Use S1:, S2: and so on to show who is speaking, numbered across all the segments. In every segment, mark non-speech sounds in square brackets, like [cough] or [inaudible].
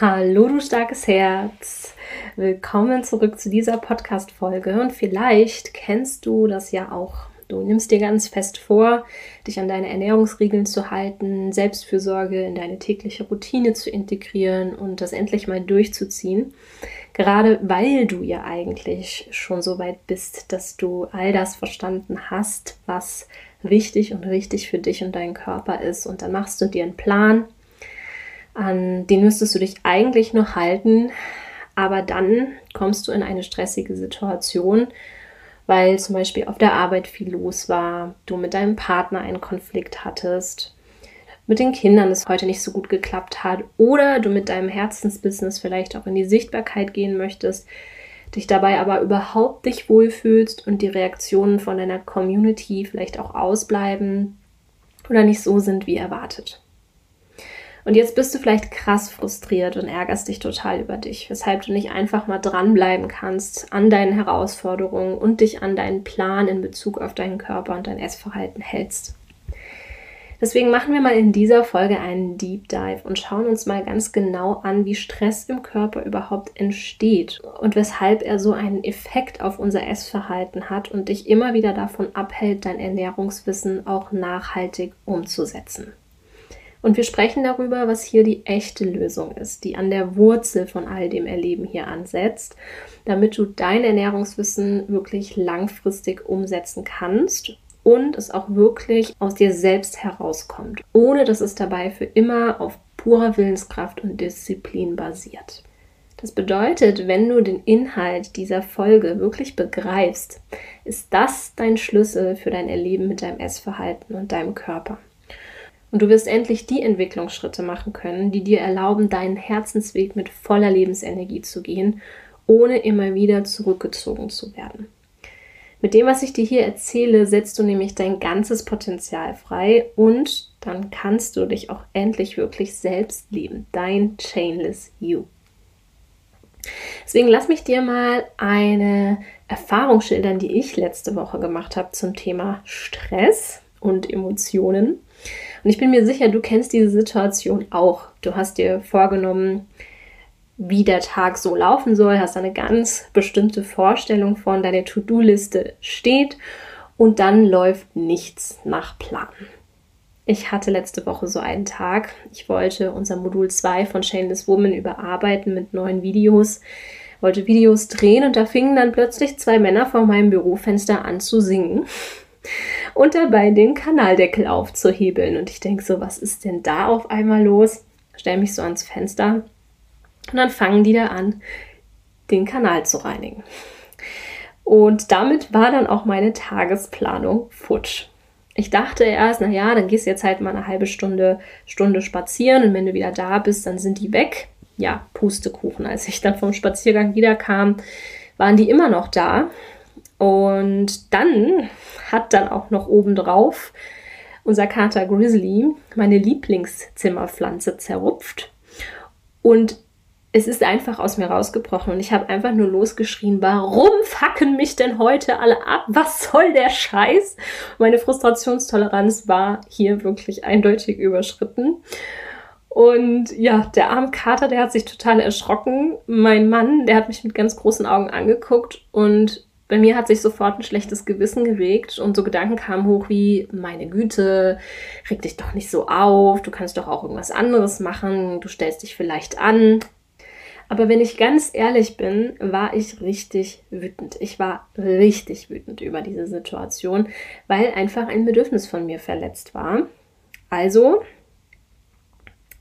S1: Hallo, du starkes Herz. Willkommen zurück zu dieser Podcast-Folge. Und vielleicht kennst du das ja auch. Du nimmst dir ganz fest vor, dich an deine Ernährungsregeln zu halten, Selbstfürsorge in deine tägliche Routine zu integrieren und das endlich mal durchzuziehen. Gerade weil du ja eigentlich schon so weit bist, dass du all das verstanden hast, was wichtig und richtig für dich und deinen Körper ist. Und dann machst du dir einen Plan an den müsstest du dich eigentlich noch halten, aber dann kommst du in eine stressige Situation, weil zum Beispiel auf der Arbeit viel los war, du mit deinem Partner einen Konflikt hattest, mit den Kindern es heute nicht so gut geklappt hat oder du mit deinem Herzensbusiness vielleicht auch in die Sichtbarkeit gehen möchtest, dich dabei aber überhaupt nicht wohlfühlst und die Reaktionen von deiner Community vielleicht auch ausbleiben oder nicht so sind wie erwartet. Und jetzt bist du vielleicht krass frustriert und ärgerst dich total über dich, weshalb du nicht einfach mal dranbleiben kannst an deinen Herausforderungen und dich an deinen Plan in Bezug auf deinen Körper und dein Essverhalten hältst. Deswegen machen wir mal in dieser Folge einen Deep Dive und schauen uns mal ganz genau an, wie Stress im Körper überhaupt entsteht und weshalb er so einen Effekt auf unser Essverhalten hat und dich immer wieder davon abhält, dein Ernährungswissen auch nachhaltig umzusetzen. Und wir sprechen darüber, was hier die echte Lösung ist, die an der Wurzel von all dem Erleben hier ansetzt, damit du dein Ernährungswissen wirklich langfristig umsetzen kannst und es auch wirklich aus dir selbst herauskommt, ohne dass es dabei für immer auf purer Willenskraft und Disziplin basiert. Das bedeutet, wenn du den Inhalt dieser Folge wirklich begreifst, ist das dein Schlüssel für dein Erleben mit deinem Essverhalten und deinem Körper. Und du wirst endlich die Entwicklungsschritte machen können, die dir erlauben, deinen Herzensweg mit voller Lebensenergie zu gehen, ohne immer wieder zurückgezogen zu werden. Mit dem, was ich dir hier erzähle, setzt du nämlich dein ganzes Potenzial frei und dann kannst du dich auch endlich wirklich selbst lieben. Dein Chainless You. Deswegen lass mich dir mal eine Erfahrung schildern, die ich letzte Woche gemacht habe zum Thema Stress und Emotionen. Und ich bin mir sicher, du kennst diese Situation auch. Du hast dir vorgenommen, wie der Tag so laufen soll, hast eine ganz bestimmte Vorstellung von, deine To-Do-Liste steht und dann läuft nichts nach Plan. Ich hatte letzte Woche so einen Tag. Ich wollte unser Modul 2 von Shameless Woman überarbeiten mit neuen Videos, wollte Videos drehen und da fingen dann plötzlich zwei Männer vor meinem Bürofenster an zu singen und dabei den Kanaldeckel aufzuhebeln. Und ich denke so, was ist denn da auf einmal los? Stelle mich so ans Fenster und dann fangen die da an, den Kanal zu reinigen. Und damit war dann auch meine Tagesplanung futsch. Ich dachte erst, naja, dann gehst du jetzt halt mal eine halbe Stunde, Stunde spazieren und wenn du wieder da bist, dann sind die weg. Ja, Pustekuchen. Als ich dann vom Spaziergang wiederkam, waren die immer noch da. Und dann hat dann auch noch obendrauf unser Kater Grizzly meine Lieblingszimmerpflanze zerrupft. Und es ist einfach aus mir rausgebrochen und ich habe einfach nur losgeschrien, warum fucken mich denn heute alle ab? Was soll der Scheiß? Meine Frustrationstoleranz war hier wirklich eindeutig überschritten. Und ja, der arme Kater, der hat sich total erschrocken. Mein Mann, der hat mich mit ganz großen Augen angeguckt und bei mir hat sich sofort ein schlechtes Gewissen geregt und so Gedanken kamen hoch wie, meine Güte, reg dich doch nicht so auf, du kannst doch auch irgendwas anderes machen, du stellst dich vielleicht an. Aber wenn ich ganz ehrlich bin, war ich richtig wütend. Ich war richtig wütend über diese Situation, weil einfach ein Bedürfnis von mir verletzt war. Also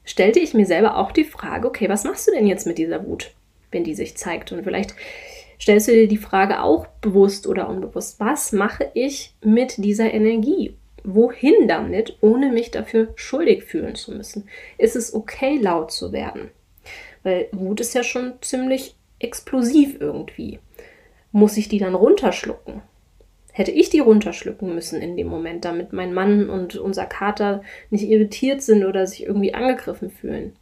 S1: stellte ich mir selber auch die Frage, okay, was machst du denn jetzt mit dieser Wut, wenn die sich zeigt? Und vielleicht stellst du dir die Frage auch bewusst oder unbewusst, was mache ich mit dieser Energie? Wohin damit, ohne mich dafür schuldig fühlen zu müssen? Ist es okay, laut zu werden? Weil Wut ist ja schon ziemlich explosiv irgendwie. Muss ich die dann runterschlucken? Hätte ich die runterschlucken müssen in dem Moment, damit mein Mann und unser Kater nicht irritiert sind oder sich irgendwie angegriffen fühlen?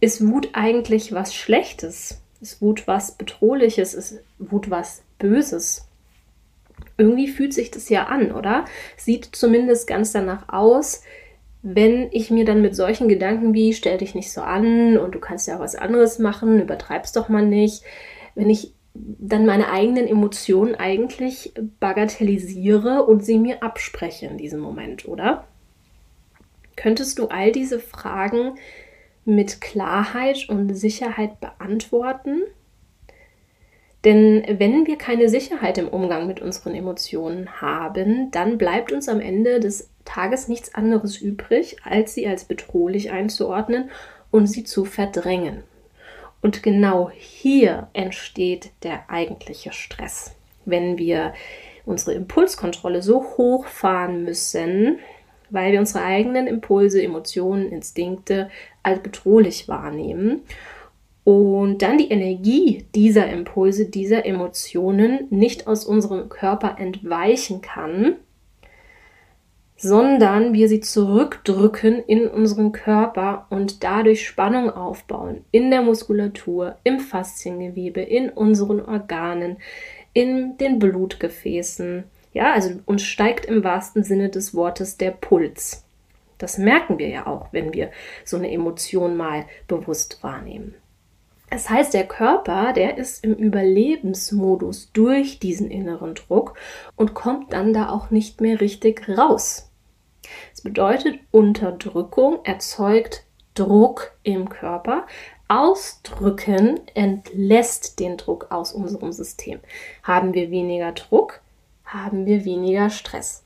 S1: Ist Wut eigentlich was Schlechtes? Ist Wut was Bedrohliches? Ist Wut was Böses? Irgendwie fühlt sich das ja an, oder? Sieht zumindest ganz danach aus, wenn ich mir dann mit solchen Gedanken wie stell dich nicht so an und du kannst ja auch was anderes machen, übertreib's doch mal nicht, wenn ich dann meine eigenen Emotionen eigentlich bagatellisiere und sie mir abspreche in diesem Moment, oder? Könntest du all diese Fragen mit Klarheit und Sicherheit beantworten? Denn wenn wir keine Sicherheit im Umgang mit unseren Emotionen haben, dann bleibt uns am Ende des Tages nichts anderes übrig, als sie als bedrohlich einzuordnen und sie zu verdrängen. Und genau hier entsteht der eigentliche Stress. Wenn wir unsere Impulskontrolle so hochfahren müssen, weil wir unsere eigenen Impulse, Emotionen, Instinkte als bedrohlich wahrnehmen und dann die Energie dieser Impulse, dieser Emotionen nicht aus unserem Körper entweichen kann, sondern wir sie zurückdrücken in unseren Körper und dadurch Spannung aufbauen in der Muskulatur, im Fasziengewebe, in unseren Organen, in den Blutgefäßen. Ja, also uns steigt im wahrsten Sinne des Wortes der Puls. Das merken wir ja auch, wenn wir so eine Emotion mal bewusst wahrnehmen. Es heißt, der Körper, der ist im Überlebensmodus durch diesen inneren Druck und kommt dann da auch nicht mehr richtig raus. Das bedeutet, Unterdrückung erzeugt Druck im Körper. Ausdrücken entlässt den Druck aus unserem System. Haben wir weniger Druck, haben wir weniger Stress.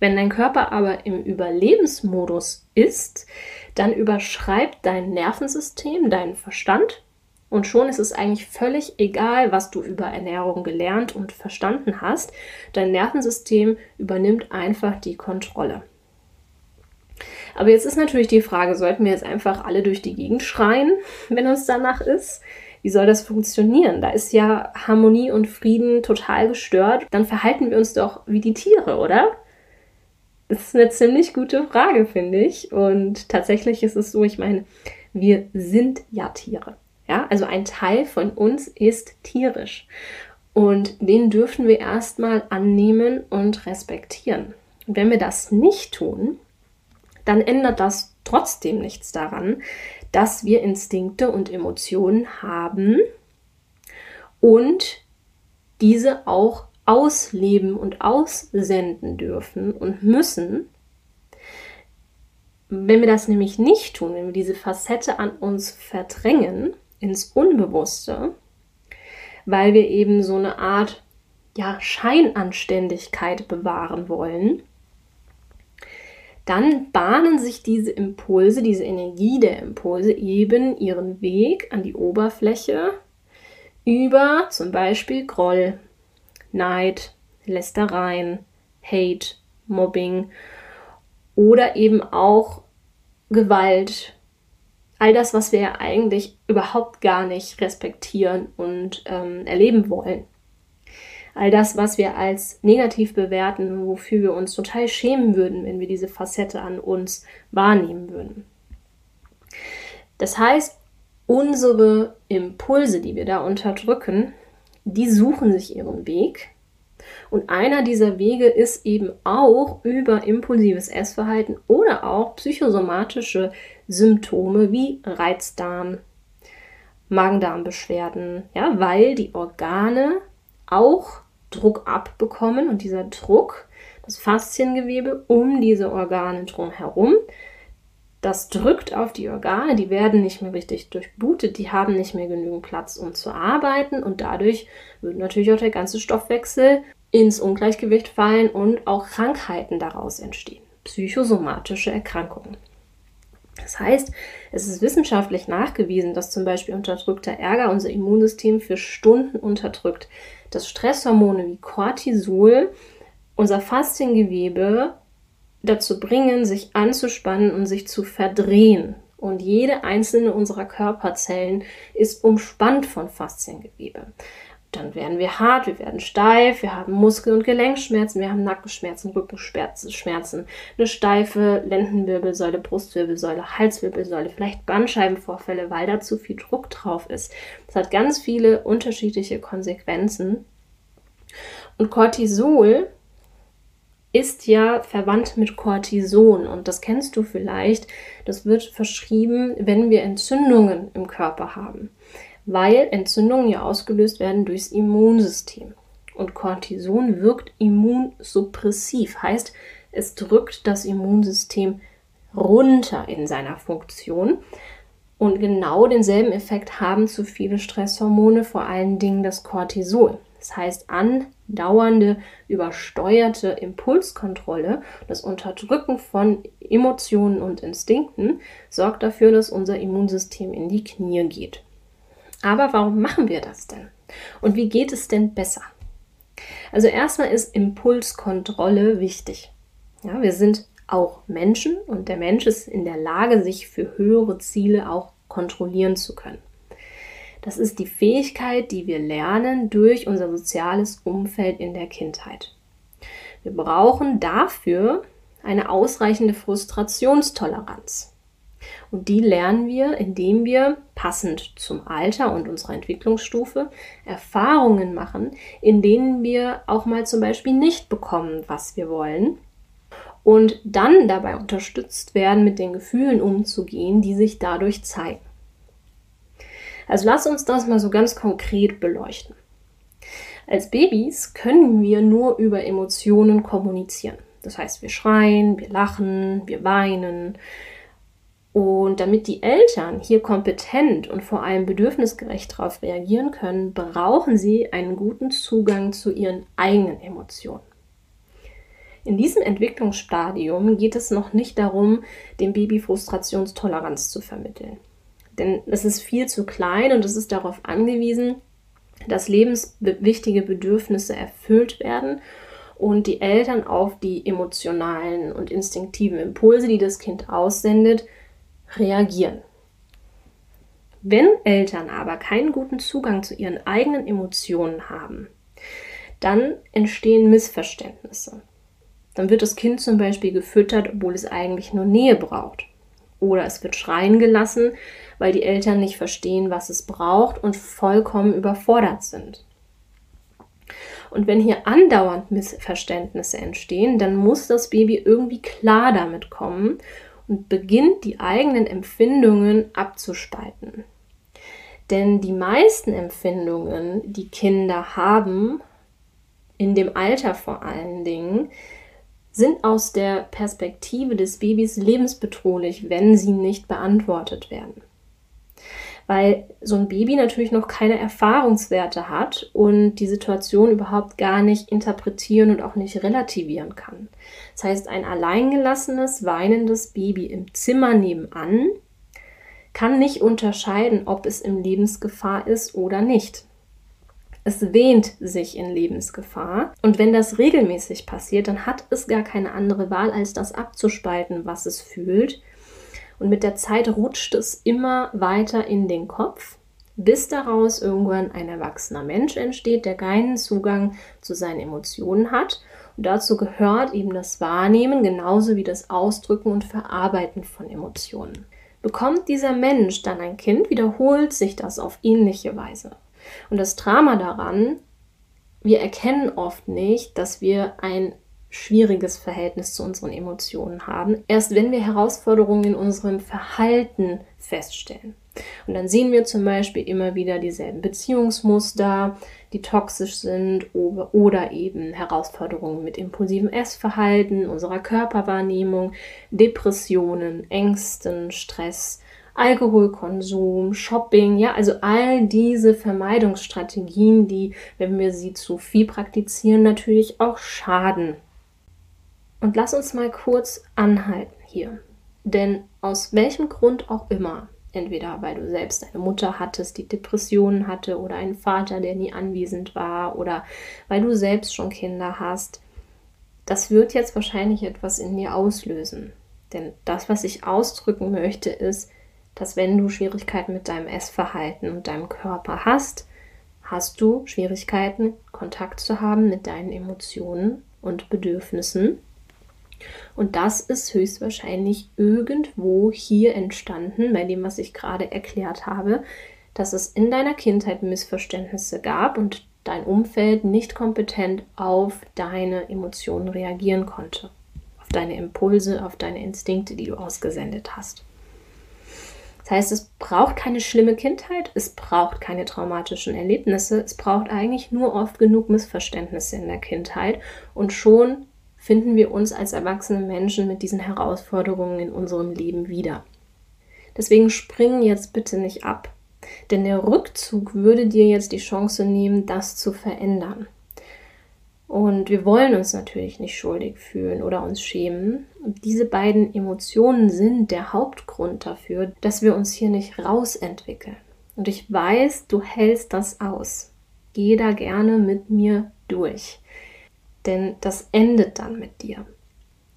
S1: Wenn dein Körper aber im Überlebensmodus ist, dann überschreibt dein Nervensystem, dein Verstand und schon ist es eigentlich völlig egal, was du über Ernährung gelernt und verstanden hast. Dein Nervensystem übernimmt einfach die Kontrolle. Aber jetzt ist natürlich die Frage, sollten wir jetzt einfach alle durch die Gegend schreien, [laughs] wenn uns danach ist? Wie soll das funktionieren? Da ist ja Harmonie und Frieden total gestört. Dann verhalten wir uns doch wie die Tiere, oder? Das ist eine ziemlich gute Frage, finde ich. Und tatsächlich ist es so, ich meine, wir sind ja Tiere. Ja, also ein Teil von uns ist tierisch. Und den dürfen wir erstmal annehmen und respektieren. Und wenn wir das nicht tun, dann ändert das trotzdem nichts daran, dass wir Instinkte und Emotionen haben und diese auch ausleben und aussenden dürfen und müssen. Wenn wir das nämlich nicht tun, wenn wir diese Facette an uns verdrängen, ins Unbewusste, weil wir eben so eine Art ja, Scheinanständigkeit bewahren wollen, dann bahnen sich diese Impulse, diese Energie der Impulse eben ihren Weg an die Oberfläche über zum Beispiel Groll, Neid, Lästereien, Hate, Mobbing oder eben auch Gewalt, all das, was wir ja eigentlich überhaupt gar nicht respektieren und ähm, erleben wollen. All das, was wir als negativ bewerten, wofür wir uns total schämen würden, wenn wir diese Facette an uns wahrnehmen würden. Das heißt, unsere Impulse, die wir da unterdrücken, die suchen sich ihren Weg. Und einer dieser Wege ist eben auch über impulsives Essverhalten oder auch psychosomatische Symptome wie Reizdarm, Magen-Darm-Beschwerden, ja, weil die Organe auch Druck abbekommen und dieser Druck, das Fasziengewebe um diese Organe drumherum, das drückt auf die Organe, die werden nicht mehr richtig durchblutet, die haben nicht mehr genügend Platz, um zu arbeiten und dadurch wird natürlich auch der ganze Stoffwechsel ins Ungleichgewicht fallen und auch Krankheiten daraus entstehen, psychosomatische Erkrankungen. Das heißt, es ist wissenschaftlich nachgewiesen, dass zum Beispiel unterdrückter Ärger unser Immunsystem für Stunden unterdrückt, dass Stresshormone wie Cortisol unser Fasziengewebe dazu bringen, sich anzuspannen und sich zu verdrehen. Und jede einzelne unserer Körperzellen ist umspannt von Fasziengewebe dann werden wir hart, wir werden steif, wir haben Muskel- und Gelenkschmerzen, wir haben Nackenschmerzen, Rückenschmerzen, eine steife Lendenwirbelsäule, Brustwirbelsäule, Halswirbelsäule, vielleicht Bandscheibenvorfälle, weil da zu viel Druck drauf ist. Das hat ganz viele unterschiedliche Konsequenzen. Und Cortisol ist ja verwandt mit Cortison und das kennst du vielleicht. Das wird verschrieben, wenn wir Entzündungen im Körper haben, weil Entzündungen ja ausgelöst werden durchs Immunsystem. Und Cortison wirkt immunsuppressiv, heißt, es drückt das Immunsystem runter in seiner Funktion. Und genau denselben Effekt haben zu viele Stresshormone, vor allen Dingen das Cortisol. Das heißt, andauernde, übersteuerte Impulskontrolle, das Unterdrücken von Emotionen und Instinkten sorgt dafür, dass unser Immunsystem in die Knie geht. Aber warum machen wir das denn? Und wie geht es denn besser? Also erstmal ist Impulskontrolle wichtig. Ja, wir sind auch Menschen und der Mensch ist in der Lage, sich für höhere Ziele auch kontrollieren zu können. Das ist die Fähigkeit, die wir lernen durch unser soziales Umfeld in der Kindheit. Wir brauchen dafür eine ausreichende Frustrationstoleranz. Und die lernen wir, indem wir passend zum Alter und unserer Entwicklungsstufe Erfahrungen machen, in denen wir auch mal zum Beispiel nicht bekommen, was wir wollen. Und dann dabei unterstützt werden, mit den Gefühlen umzugehen, die sich dadurch zeigen. Also lass uns das mal so ganz konkret beleuchten. Als Babys können wir nur über Emotionen kommunizieren. Das heißt, wir schreien, wir lachen, wir weinen. Und damit die Eltern hier kompetent und vor allem bedürfnisgerecht darauf reagieren können, brauchen sie einen guten Zugang zu ihren eigenen Emotionen. In diesem Entwicklungsstadium geht es noch nicht darum, dem Baby Frustrationstoleranz zu vermitteln. Denn es ist viel zu klein und es ist darauf angewiesen, dass lebenswichtige Bedürfnisse erfüllt werden und die Eltern auf die emotionalen und instinktiven Impulse, die das Kind aussendet, reagieren. Wenn Eltern aber keinen guten Zugang zu ihren eigenen Emotionen haben, dann entstehen Missverständnisse. Dann wird das Kind zum Beispiel gefüttert, obwohl es eigentlich nur Nähe braucht. Oder es wird schreien gelassen, weil die Eltern nicht verstehen, was es braucht und vollkommen überfordert sind. Und wenn hier andauernd Missverständnisse entstehen, dann muss das Baby irgendwie klar damit kommen und beginnt die eigenen Empfindungen abzuspalten. Denn die meisten Empfindungen, die Kinder haben, in dem Alter vor allen Dingen, sind aus der Perspektive des Babys lebensbedrohlich, wenn sie nicht beantwortet werden weil so ein Baby natürlich noch keine Erfahrungswerte hat und die Situation überhaupt gar nicht interpretieren und auch nicht relativieren kann. Das heißt, ein alleingelassenes, weinendes Baby im Zimmer nebenan kann nicht unterscheiden, ob es in Lebensgefahr ist oder nicht. Es wähnt sich in Lebensgefahr. Und wenn das regelmäßig passiert, dann hat es gar keine andere Wahl, als das abzuspalten, was es fühlt und mit der Zeit rutscht es immer weiter in den Kopf, bis daraus irgendwann ein erwachsener Mensch entsteht, der keinen Zugang zu seinen Emotionen hat. Und dazu gehört eben das Wahrnehmen genauso wie das Ausdrücken und Verarbeiten von Emotionen. Bekommt dieser Mensch dann ein Kind, wiederholt sich das auf ähnliche Weise. Und das Drama daran, wir erkennen oft nicht, dass wir ein schwieriges Verhältnis zu unseren Emotionen haben, erst wenn wir Herausforderungen in unserem Verhalten feststellen. Und dann sehen wir zum Beispiel immer wieder dieselben Beziehungsmuster, die toxisch sind oder eben Herausforderungen mit impulsivem Essverhalten, unserer Körperwahrnehmung, Depressionen, Ängsten, Stress, Alkoholkonsum, Shopping, ja, also all diese Vermeidungsstrategien, die, wenn wir sie zu viel praktizieren, natürlich auch schaden und lass uns mal kurz anhalten hier. Denn aus welchem Grund auch immer, entweder weil du selbst eine Mutter hattest, die Depressionen hatte, oder einen Vater, der nie anwesend war, oder weil du selbst schon Kinder hast, das wird jetzt wahrscheinlich etwas in dir auslösen. Denn das, was ich ausdrücken möchte, ist, dass wenn du Schwierigkeiten mit deinem Essverhalten und deinem Körper hast, hast du Schwierigkeiten, Kontakt zu haben mit deinen Emotionen und Bedürfnissen und das ist höchstwahrscheinlich irgendwo hier entstanden, bei dem, was ich gerade erklärt habe, dass es in deiner Kindheit Missverständnisse gab und dein Umfeld nicht kompetent auf deine Emotionen reagieren konnte, auf deine Impulse, auf deine Instinkte, die du ausgesendet hast. Das heißt, es braucht keine schlimme Kindheit, es braucht keine traumatischen Erlebnisse, es braucht eigentlich nur oft genug Missverständnisse in der Kindheit und schon finden wir uns als erwachsene Menschen mit diesen Herausforderungen in unserem Leben wieder. Deswegen springen jetzt bitte nicht ab, denn der Rückzug würde dir jetzt die Chance nehmen, das zu verändern. Und wir wollen uns natürlich nicht schuldig fühlen oder uns schämen. Und diese beiden Emotionen sind der Hauptgrund dafür, dass wir uns hier nicht rausentwickeln. Und ich weiß, du hältst das aus. Geh da gerne mit mir durch. Denn das endet dann mit dir.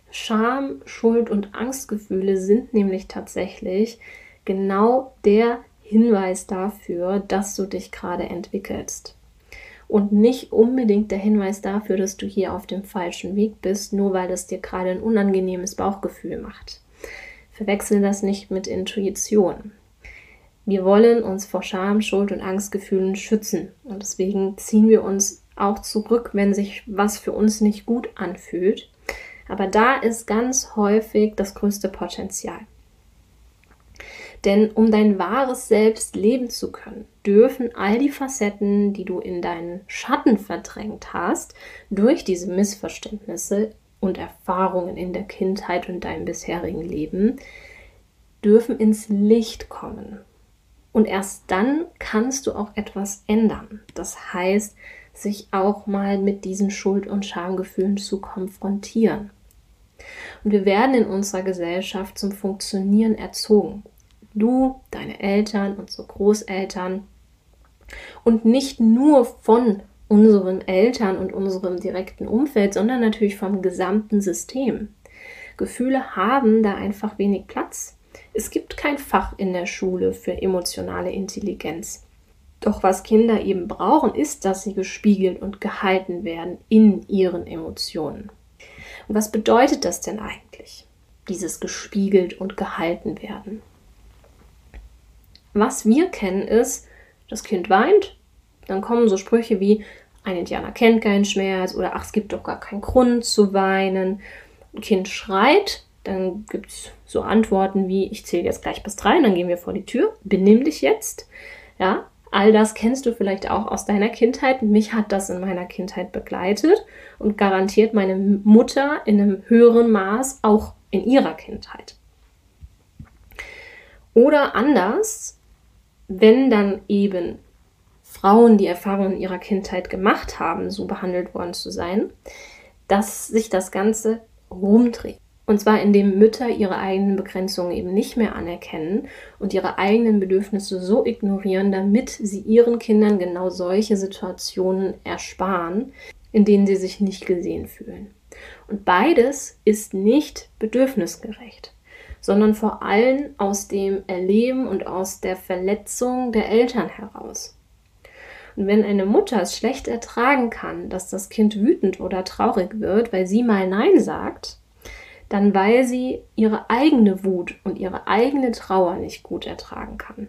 S1: Scham, Schuld und Angstgefühle sind nämlich tatsächlich genau der Hinweis dafür, dass du dich gerade entwickelst und nicht unbedingt der Hinweis dafür, dass du hier auf dem falschen Weg bist, nur weil es dir gerade ein unangenehmes Bauchgefühl macht. Verwechsel das nicht mit Intuition. Wir wollen uns vor Scham, Schuld und Angstgefühlen schützen und deswegen ziehen wir uns auch zurück, wenn sich was für uns nicht gut anfühlt. Aber da ist ganz häufig das größte Potenzial. Denn um dein wahres Selbst leben zu können, dürfen all die Facetten, die du in deinen Schatten verdrängt hast, durch diese Missverständnisse und Erfahrungen in der Kindheit und deinem bisherigen Leben, dürfen ins Licht kommen. Und erst dann kannst du auch etwas ändern. Das heißt, sich auch mal mit diesen Schuld- und Schamgefühlen zu konfrontieren. Und wir werden in unserer Gesellschaft zum Funktionieren erzogen du, deine Eltern, unsere Großeltern und nicht nur von unseren Eltern und unserem direkten Umfeld, sondern natürlich vom gesamten System. Gefühle haben da einfach wenig Platz. Es gibt kein Fach in der Schule für emotionale Intelligenz. Doch was Kinder eben brauchen, ist, dass sie gespiegelt und gehalten werden in ihren Emotionen. Und was bedeutet das denn eigentlich, dieses gespiegelt und gehalten werden? Was wir kennen ist, das Kind weint, dann kommen so Sprüche wie, ein Indianer kennt keinen Schmerz oder ach, es gibt doch gar keinen Grund zu weinen. Ein Kind schreit, dann gibt es so Antworten wie, ich zähle jetzt gleich bis drei, dann gehen wir vor die Tür, benimm dich jetzt. Ja, all das kennst du vielleicht auch aus deiner Kindheit. Mich hat das in meiner Kindheit begleitet und garantiert meine Mutter in einem höheren Maß auch in ihrer Kindheit. Oder anders, wenn dann eben Frauen, die Erfahrungen ihrer Kindheit gemacht haben, so behandelt worden zu sein, dass sich das Ganze rumdreht. Und zwar indem Mütter ihre eigenen Begrenzungen eben nicht mehr anerkennen und ihre eigenen Bedürfnisse so ignorieren, damit sie ihren Kindern genau solche Situationen ersparen, in denen sie sich nicht gesehen fühlen. Und beides ist nicht bedürfnisgerecht sondern vor allem aus dem Erleben und aus der Verletzung der Eltern heraus. Und wenn eine Mutter es schlecht ertragen kann, dass das Kind wütend oder traurig wird, weil sie mal Nein sagt, dann weil sie ihre eigene Wut und ihre eigene Trauer nicht gut ertragen kann.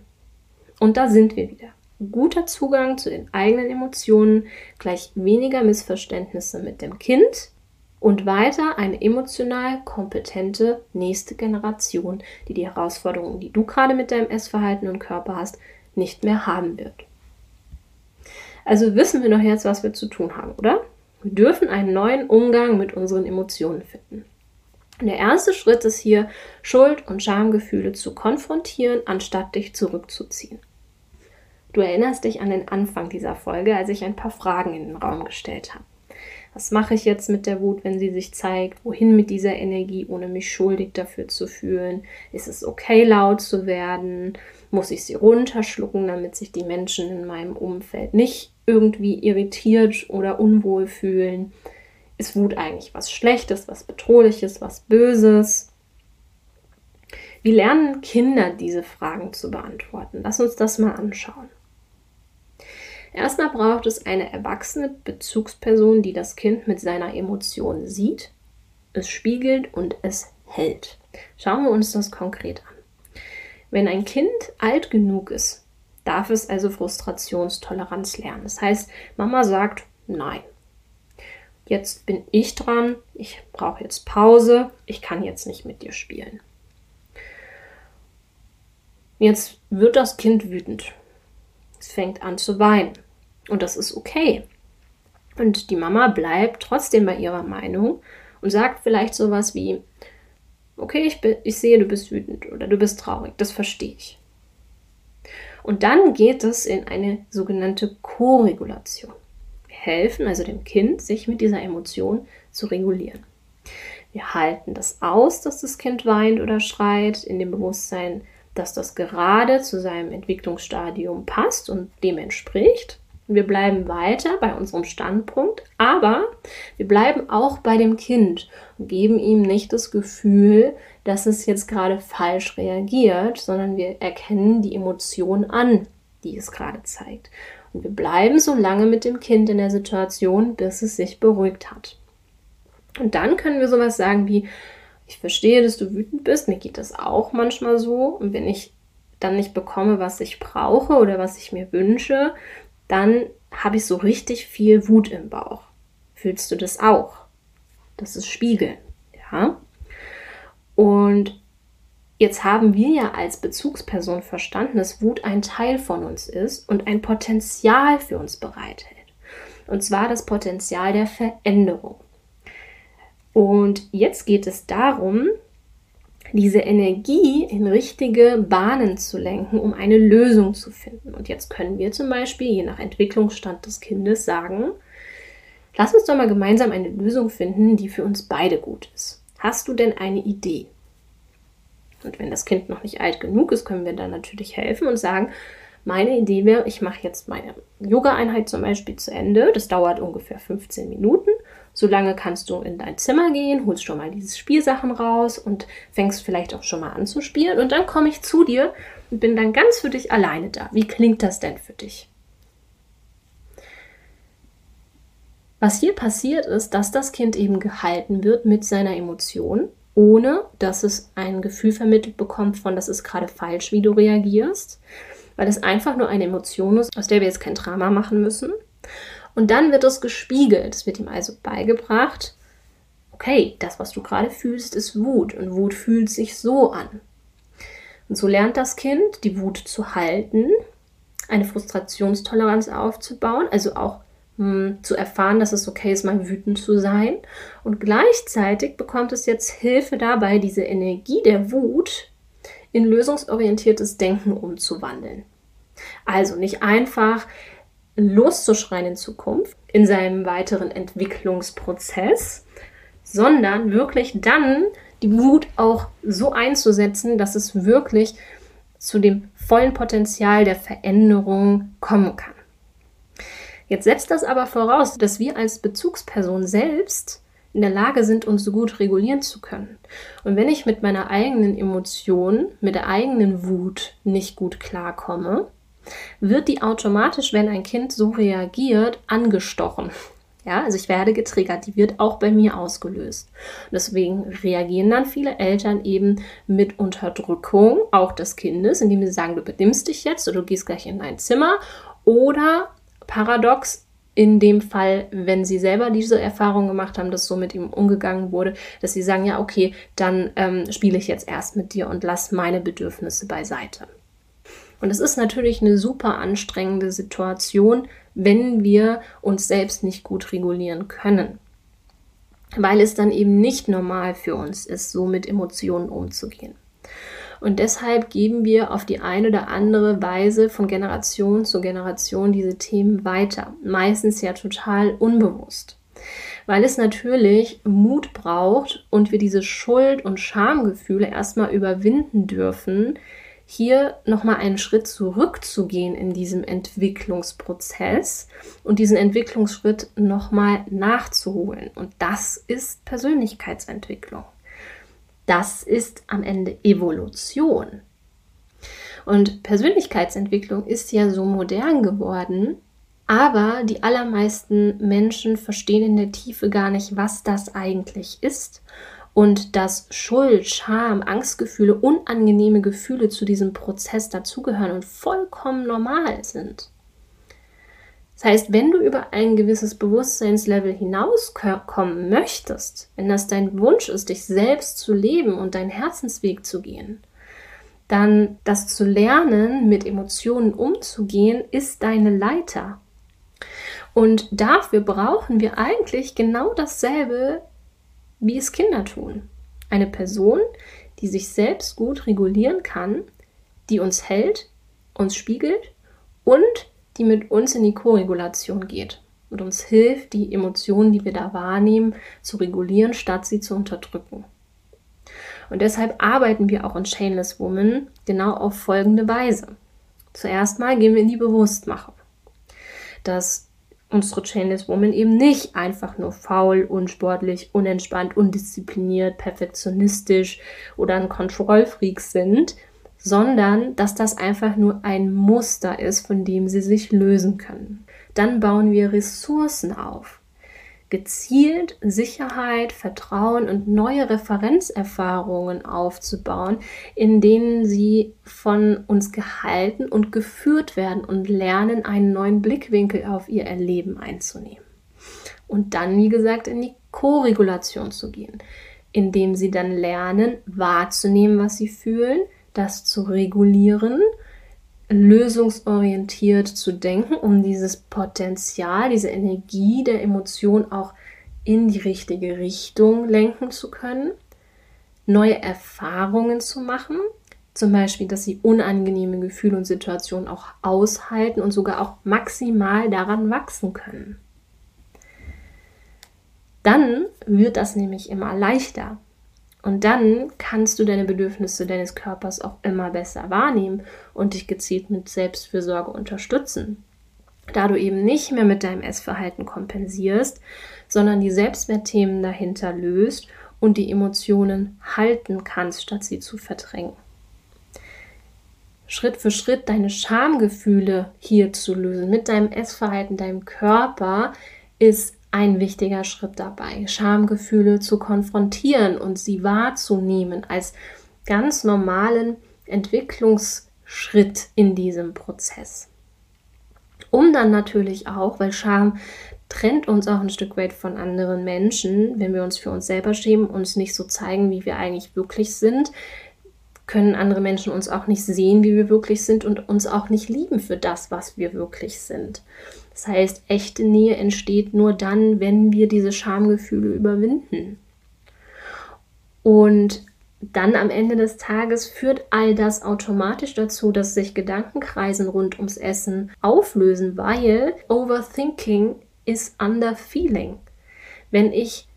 S1: Und da sind wir wieder. Guter Zugang zu den eigenen Emotionen, gleich weniger Missverständnisse mit dem Kind und weiter eine emotional kompetente nächste Generation, die die Herausforderungen, die du gerade mit deinem Essverhalten und Körper hast, nicht mehr haben wird. Also wissen wir doch jetzt, was wir zu tun haben, oder? Wir dürfen einen neuen Umgang mit unseren Emotionen finden. Der erste Schritt ist hier, Schuld- und Schamgefühle zu konfrontieren, anstatt dich zurückzuziehen. Du erinnerst dich an den Anfang dieser Folge, als ich ein paar Fragen in den Raum gestellt habe. Was mache ich jetzt mit der Wut, wenn sie sich zeigt? Wohin mit dieser Energie, ohne mich schuldig dafür zu fühlen? Ist es okay, laut zu werden? Muss ich sie runterschlucken, damit sich die Menschen in meinem Umfeld nicht irgendwie irritiert oder unwohl fühlen? Ist Wut eigentlich was Schlechtes, was Bedrohliches, was Böses? Wie lernen Kinder diese Fragen zu beantworten? Lass uns das mal anschauen. Erstmal braucht es eine erwachsene Bezugsperson, die das Kind mit seiner Emotion sieht, es spiegelt und es hält. Schauen wir uns das konkret an. Wenn ein Kind alt genug ist, darf es also Frustrationstoleranz lernen. Das heißt, Mama sagt nein. Jetzt bin ich dran, ich brauche jetzt Pause, ich kann jetzt nicht mit dir spielen. Jetzt wird das Kind wütend. Es fängt an zu weinen. Und das ist okay. Und die Mama bleibt trotzdem bei ihrer Meinung und sagt vielleicht sowas wie, okay, ich, bin, ich sehe, du bist wütend oder du bist traurig, das verstehe ich. Und dann geht es in eine sogenannte Co-Regulation. Helfen also dem Kind, sich mit dieser Emotion zu regulieren. Wir halten das aus, dass das Kind weint oder schreit, in dem Bewusstsein, dass das gerade zu seinem Entwicklungsstadium passt und dem entspricht. Wir bleiben weiter bei unserem Standpunkt, aber wir bleiben auch bei dem Kind und geben ihm nicht das Gefühl, dass es jetzt gerade falsch reagiert, sondern wir erkennen die Emotion an, die es gerade zeigt. Wir bleiben so lange mit dem Kind in der Situation, bis es sich beruhigt hat. Und dann können wir sowas sagen wie, ich verstehe, dass du wütend bist, mir geht das auch manchmal so. Und wenn ich dann nicht bekomme, was ich brauche oder was ich mir wünsche, dann habe ich so richtig viel Wut im Bauch. Fühlst du das auch? Das ist Spiegeln, ja? Und jetzt haben wir ja als Bezugsperson verstanden, dass Wut ein Teil von uns ist und ein Potenzial für uns bereithält. Und zwar das Potenzial der Veränderung. Und jetzt geht es darum, diese Energie in richtige Bahnen zu lenken, um eine Lösung zu finden. Und jetzt können wir zum Beispiel, je nach Entwicklungsstand des Kindes, sagen, lass uns doch mal gemeinsam eine Lösung finden, die für uns beide gut ist. Hast du denn eine Idee? Und wenn das Kind noch nicht alt genug ist, können wir dann natürlich helfen und sagen, meine Idee wäre, ich mache jetzt meine Yoga-Einheit zum Beispiel zu Ende. Das dauert ungefähr 15 Minuten. Solange kannst du in dein Zimmer gehen, holst schon mal diese Spielsachen raus und fängst vielleicht auch schon mal an zu spielen. Und dann komme ich zu dir und bin dann ganz für dich alleine da. Wie klingt das denn für dich? Was hier passiert ist, dass das Kind eben gehalten wird mit seiner Emotion, ohne dass es ein Gefühl vermittelt bekommt von, das ist gerade falsch, wie du reagierst, weil es einfach nur eine Emotion ist, aus der wir jetzt kein Drama machen müssen. Und dann wird es gespiegelt. Es wird ihm also beigebracht, okay, das, was du gerade fühlst, ist Wut und Wut fühlt sich so an. Und so lernt das Kind, die Wut zu halten, eine Frustrationstoleranz aufzubauen, also auch mh, hm, zu erfahren, dass es okay ist, mal wütend zu sein. Und gleichzeitig bekommt es jetzt Hilfe dabei, diese Energie der Wut in lösungsorientiertes Denken umzuwandeln. Also nicht einfach loszuschreien in Zukunft, in seinem weiteren Entwicklungsprozess, sondern wirklich dann die Wut auch so einzusetzen, dass es wirklich zu dem vollen Potenzial der Veränderung kommen kann. Jetzt setzt das aber voraus, dass wir als Bezugsperson selbst in der Lage sind, uns so gut regulieren zu können. Und wenn ich mit meiner eigenen Emotion, mit der eigenen Wut nicht gut klarkomme, wird die automatisch, wenn ein Kind so reagiert, angestochen. Ja, also ich werde getriggert, die wird auch bei mir ausgelöst. Und deswegen reagieren dann viele Eltern eben mit Unterdrückung auch des Kindes, indem sie sagen, du benimmst dich jetzt oder du gehst gleich in dein Zimmer. Oder paradox, in dem Fall, wenn sie selber diese Erfahrung gemacht haben, dass so mit ihm umgegangen wurde, dass sie sagen, ja, okay, dann ähm, spiele ich jetzt erst mit dir und lass meine Bedürfnisse beiseite. Und es ist natürlich eine super anstrengende Situation, wenn wir uns selbst nicht gut regulieren können. Weil es dann eben nicht normal für uns ist, so mit Emotionen umzugehen. Und deshalb geben wir auf die eine oder andere Weise von Generation zu Generation diese Themen weiter. Meistens ja total unbewusst. Weil es natürlich Mut braucht und wir diese Schuld- und Schamgefühle erstmal überwinden dürfen, hier nochmal einen Schritt zurückzugehen in diesem Entwicklungsprozess und diesen Entwicklungsschritt nochmal nachzuholen. Und das ist Persönlichkeitsentwicklung. Das ist am Ende Evolution. Und Persönlichkeitsentwicklung ist ja so modern geworden, aber die allermeisten Menschen verstehen in der Tiefe gar nicht, was das eigentlich ist und dass Schuld, Scham, Angstgefühle, unangenehme Gefühle zu diesem Prozess dazugehören und vollkommen normal sind. Das heißt, wenn du über ein gewisses Bewusstseinslevel hinauskommen möchtest, wenn das dein Wunsch ist, dich selbst zu leben und deinen Herzensweg zu gehen, dann das zu lernen, mit Emotionen umzugehen, ist deine Leiter. Und dafür brauchen wir eigentlich genau dasselbe, wie es Kinder tun. Eine Person, die sich selbst gut regulieren kann, die uns hält, uns spiegelt und die mit uns in die Koregulation geht und uns hilft, die Emotionen, die wir da wahrnehmen, zu regulieren, statt sie zu unterdrücken. Und deshalb arbeiten wir auch in Chainless Woman genau auf folgende Weise. Zuerst mal gehen wir in die Bewusstmachung, dass unsere Chainless Woman eben nicht einfach nur faul, unsportlich, unentspannt, undiszipliniert, perfektionistisch oder ein Kontrollfreak sind, sondern dass das einfach nur ein Muster ist, von dem sie sich lösen können. Dann bauen wir Ressourcen auf. Gezielt Sicherheit, Vertrauen und neue Referenzerfahrungen aufzubauen, in denen sie von uns gehalten und geführt werden und lernen, einen neuen Blickwinkel auf ihr Erleben einzunehmen. Und dann, wie gesagt, in die Koregulation zu gehen, indem sie dann lernen, wahrzunehmen, was sie fühlen, das zu regulieren, lösungsorientiert zu denken, um dieses Potenzial, diese Energie der Emotion auch in die richtige Richtung lenken zu können, neue Erfahrungen zu machen, zum Beispiel, dass sie unangenehme Gefühle und Situationen auch aushalten und sogar auch maximal daran wachsen können. Dann wird das nämlich immer leichter, und dann kannst du deine Bedürfnisse deines Körpers auch immer besser wahrnehmen und dich gezielt mit Selbstfürsorge unterstützen. Da du eben nicht mehr mit deinem Essverhalten kompensierst, sondern die Selbstwertthemen dahinter löst und die Emotionen halten kannst, statt sie zu verdrängen. Schritt für Schritt deine Schamgefühle hier zu lösen mit deinem Essverhalten, deinem Körper, ist ein wichtiger Schritt dabei, Schamgefühle zu konfrontieren und sie wahrzunehmen als ganz normalen Entwicklungsschritt in diesem Prozess. Um dann natürlich auch, weil Scham trennt uns auch ein Stück weit von anderen Menschen, wenn wir uns für uns selber schämen, uns nicht so zeigen, wie wir eigentlich wirklich sind, können andere Menschen uns auch nicht sehen, wie wir wirklich sind und uns auch nicht lieben für das, was wir wirklich sind. Das heißt, echte Nähe entsteht nur dann, wenn wir diese Schamgefühle überwinden. Und dann am Ende des Tages führt all das automatisch dazu, dass sich Gedankenkreisen rund ums Essen auflösen, weil Overthinking ist under feeling. Wenn ich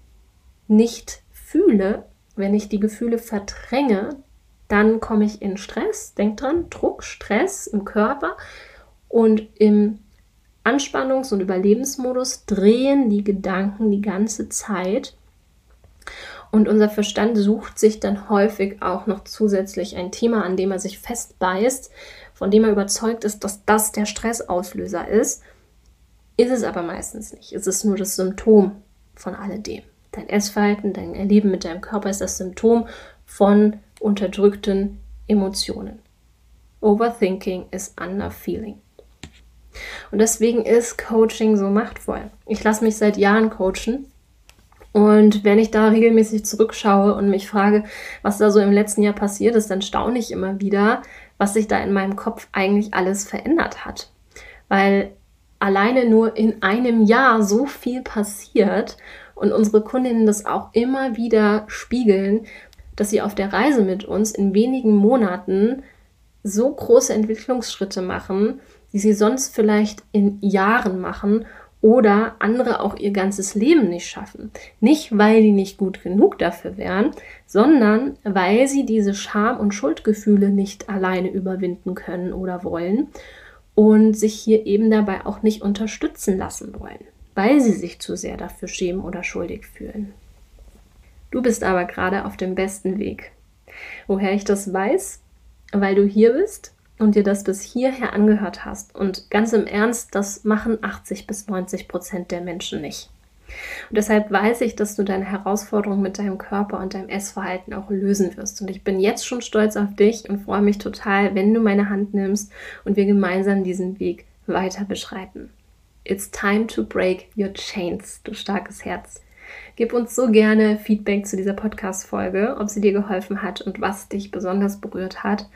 S1: nicht fühle, wenn ich die Gefühle verdränge, dann komme ich in Stress. Denk dran, Druck, Stress im Körper und im Anspannungs- und Überlebensmodus drehen die Gedanken die ganze Zeit. Und unser Verstand sucht sich dann häufig auch noch zusätzlich ein Thema, an dem er sich festbeißt, von dem er überzeugt ist, dass das der Stressauslöser ist. Ist es aber meistens nicht. Es ist nur das Symptom von alledem. Dein Essverhalten, dein Erleben mit deinem Körper ist das Symptom von unterdrückten Emotionen. Overthinking is under feeling. Und deswegen ist Coaching so machtvoll. Ich lasse mich seit Jahren coachen. Und wenn ich da regelmäßig zurückschaue und mich frage, was da so im letzten Jahr passiert ist, dann staune ich immer wieder, was sich da in meinem Kopf eigentlich alles verändert hat. Weil alleine nur in einem Jahr so viel passiert und unsere Kundinnen das auch immer wieder spiegeln, dass sie auf der Reise mit uns in wenigen Monaten so große Entwicklungsschritte machen, die sie sonst vielleicht in Jahren machen oder andere auch ihr ganzes Leben nicht schaffen. Nicht, weil die nicht gut genug dafür wären, sondern weil sie diese Scham- und Schuldgefühle nicht alleine überwinden können oder wollen und sich hier eben dabei auch nicht unterstützen lassen wollen, weil sie sich zu sehr dafür schämen oder schuldig fühlen. Du bist aber gerade auf dem besten Weg. Woher ich das weiß? Weil du hier bist und dir das bis hierher angehört hast. Und ganz im Ernst, das machen 80 bis 90 Prozent der Menschen nicht. Und deshalb weiß ich, dass du deine Herausforderung mit deinem Körper und deinem Essverhalten auch lösen wirst. Und ich bin jetzt schon stolz auf dich und freue mich total, wenn du meine Hand nimmst und wir gemeinsam diesen Weg weiter beschreiten. It's time to break your chains, du starkes Herz. Gib uns so gerne Feedback zu dieser Podcast-Folge, ob sie dir geholfen hat und was dich besonders berührt hat.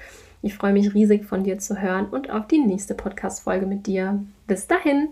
S1: Ich freue mich riesig von dir zu hören und auf die nächste Podcast-Folge mit dir. Bis dahin!